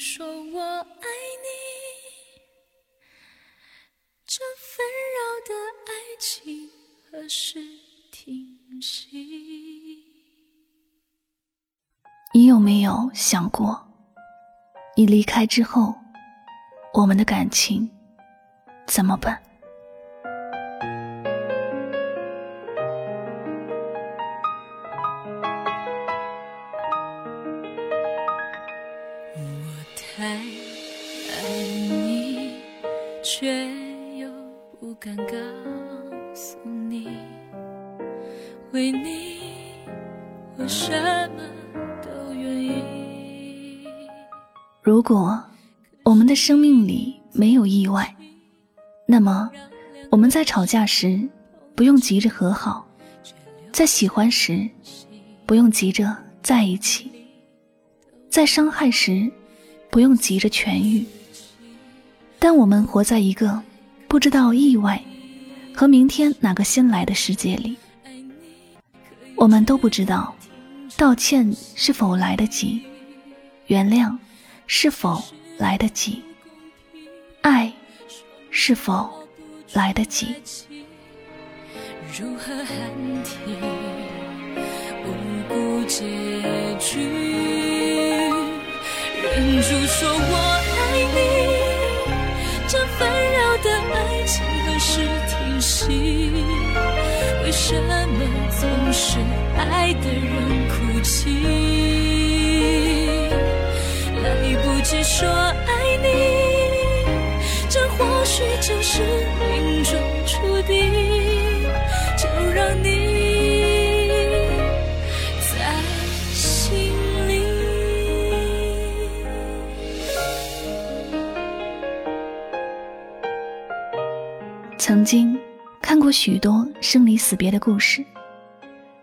说我爱你，这纷扰的爱情何时停息？你有没有想过，你离开之后，我们的感情怎么办？太爱你，却又不敢告诉你，为你我什么都愿意。如果我们的生命里没有意外，那么我们在吵架时不用急着和好，在喜欢时不用急着在一起，在伤害时。不用急着痊愈，但我们活在一个不知道意外和明天哪个先来的世界里。我们都不知道道歉是否来得及，原谅是否来得及，爱是否来得及。如何喊停无辜结局？忍住说我爱你，这纷扰的爱情何时停息？为什么总是爱的人看过许多生离死别的故事，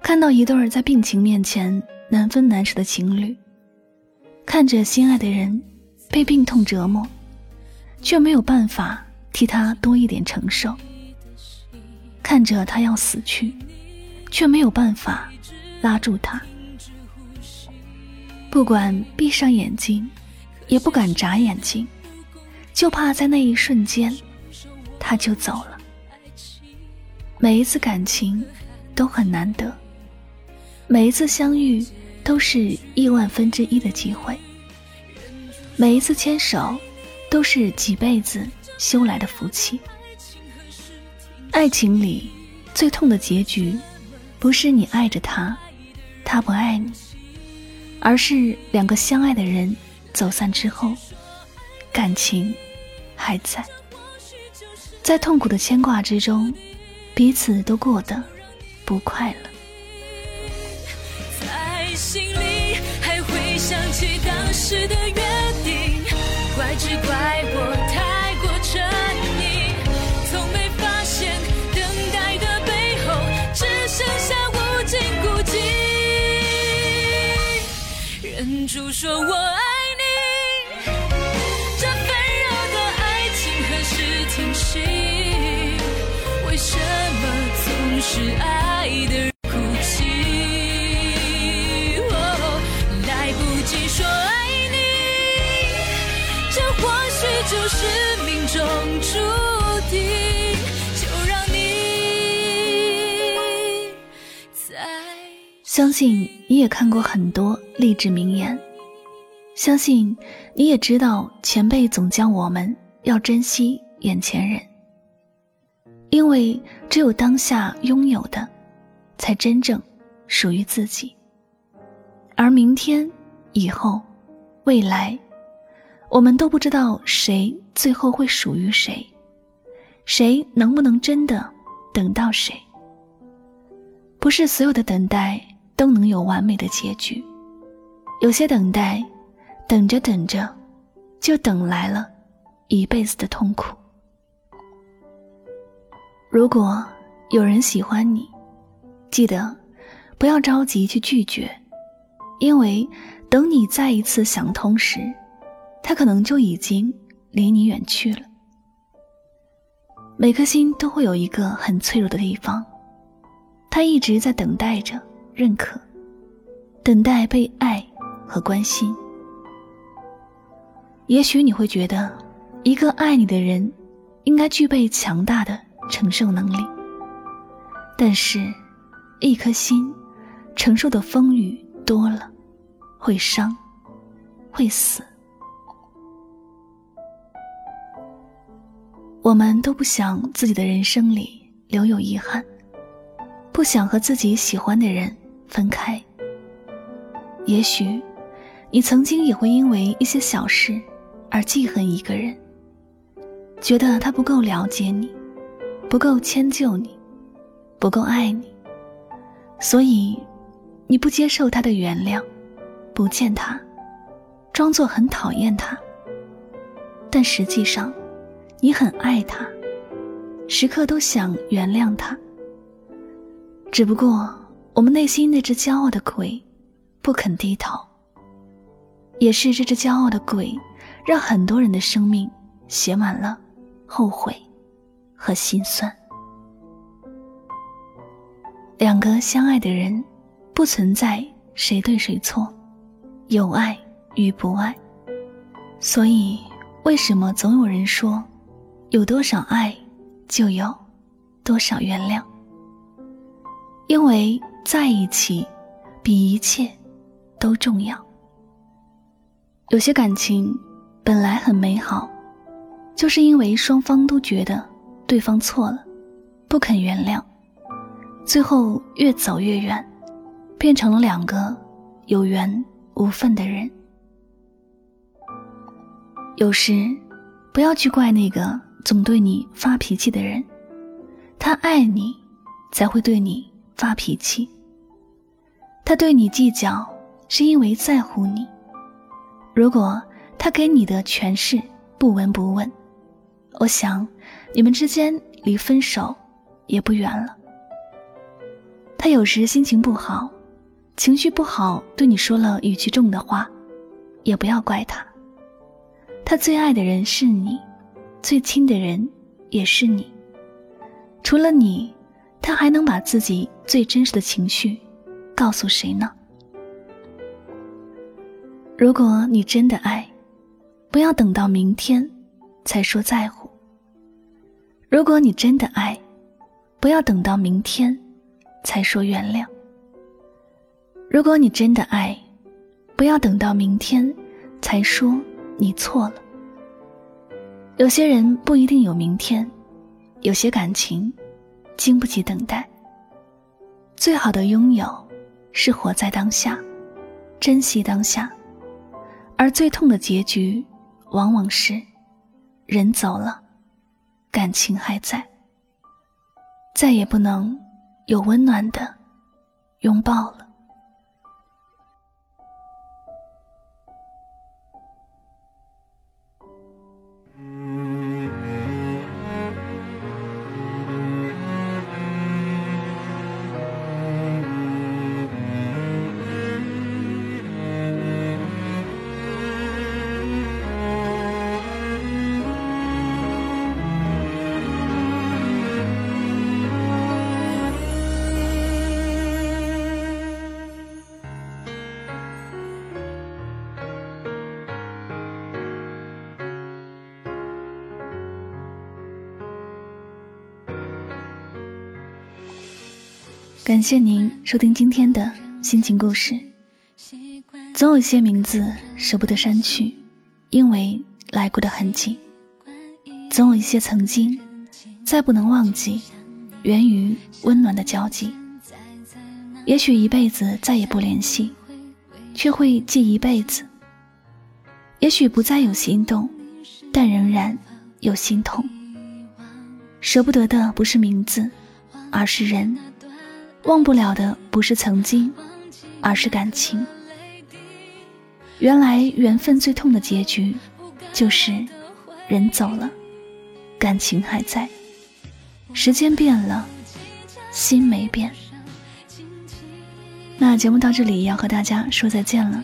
看到一对儿在病情面前难分难舍的情侣，看着心爱的人被病痛折磨，却没有办法替他多一点承受；看着他要死去，却没有办法拉住他。不管闭上眼睛，也不敢眨眼睛，就怕在那一瞬间，他就走了。每一次感情都很难得，每一次相遇都是亿万分之一的机会，每一次牵手都是几辈子修来的福气。爱情里最痛的结局，不是你爱着他，他不爱你，而是两个相爱的人走散之后，感情还在，在痛苦的牵挂之中。彼此都过得不快乐，在心里还会想起当时的约定，怪只怪我太过沉溺，从没发现等待的背后只剩下无尽孤寂。忍住说我相信你也看过很多励志名言，相信你也知道前辈总教我们要珍惜眼前人。因为只有当下拥有的，才真正属于自己。而明天、以后、未来，我们都不知道谁最后会属于谁，谁能不能真的等到谁？不是所有的等待都能有完美的结局，有些等待，等着等着，就等来了一辈子的痛苦。如果有人喜欢你，记得不要着急去拒绝，因为等你再一次想通时，他可能就已经离你远去了。每颗心都会有一个很脆弱的地方，他一直在等待着认可，等待被爱和关心。也许你会觉得，一个爱你的人，应该具备强大的承受能力。但是，一颗心承受的风雨多了，会伤，会死。我们都不想自己的人生里留有遗憾，不想和自己喜欢的人分开。也许，你曾经也会因为一些小事。而记恨一个人，觉得他不够了解你，不够迁就你，不够爱你，所以你不接受他的原谅，不见他，装作很讨厌他。但实际上，你很爱他，时刻都想原谅他。只不过我们内心那只骄傲的鬼，不肯低头。也是这只骄傲的鬼。让很多人的生命写满了后悔和心酸。两个相爱的人，不存在谁对谁错，有爱与不爱。所以，为什么总有人说，有多少爱，就有多少原谅？因为在一起，比一切都重要。有些感情。本来很美好，就是因为双方都觉得对方错了，不肯原谅，最后越走越远，变成了两个有缘无分的人。有时，不要去怪那个总对你发脾气的人，他爱你，才会对你发脾气。他对你计较，是因为在乎你。如果。他给你的全是不闻不问，我想，你们之间离分手也不远了。他有时心情不好，情绪不好，对你说了语气重的话，也不要怪他。他最爱的人是你，最亲的人也是你。除了你，他还能把自己最真实的情绪告诉谁呢？如果你真的爱，不要等到明天，才说在乎。如果你真的爱，不要等到明天，才说原谅。如果你真的爱，不要等到明天，才说你错了。有些人不一定有明天，有些感情，经不起等待。最好的拥有，是活在当下，珍惜当下，而最痛的结局。往往是，人走了，感情还在，再也不能有温暖的拥抱了。感谢您收听今天的心情故事。总有一些名字舍不得删去，因为来过的痕迹；总有一些曾经再不能忘记，源于温暖的交集。也许一辈子再也不联系，却会记一辈子。也许不再有心动，但仍然有心痛。舍不得的不是名字，而是人。忘不了的不是曾经，而是感情。原来缘分最痛的结局，就是人走了，感情还在。时间变了，心没变。那节目到这里要和大家说再见了。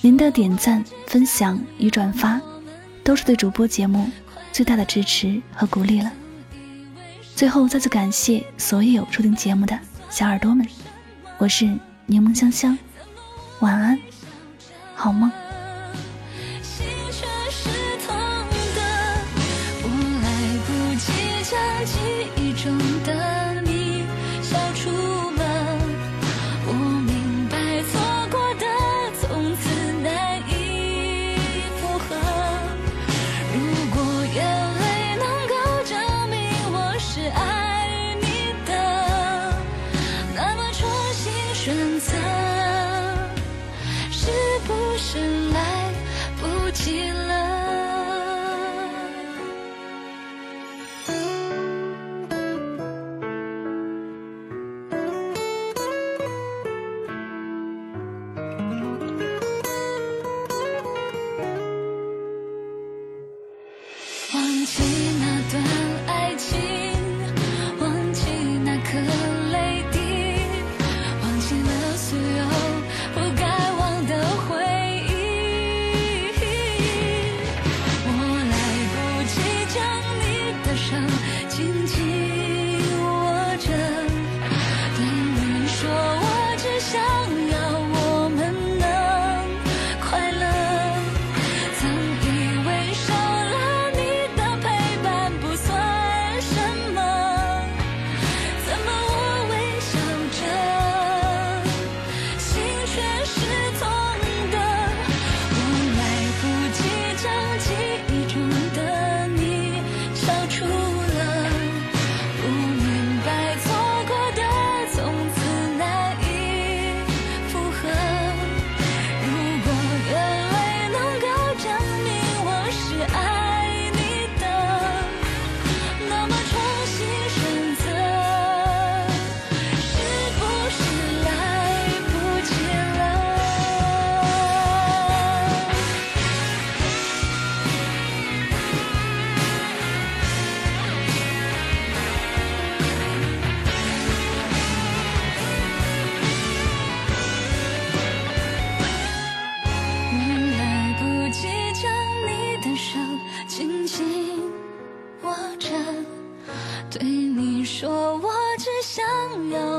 您的点赞、分享与转发，都是对主播节目最大的支持和鼓励了。最后再次感谢所有收听节目的。小耳朵们，我是柠檬香香。晚安，好吗？我来不及记忆中的。我真对你说我只想要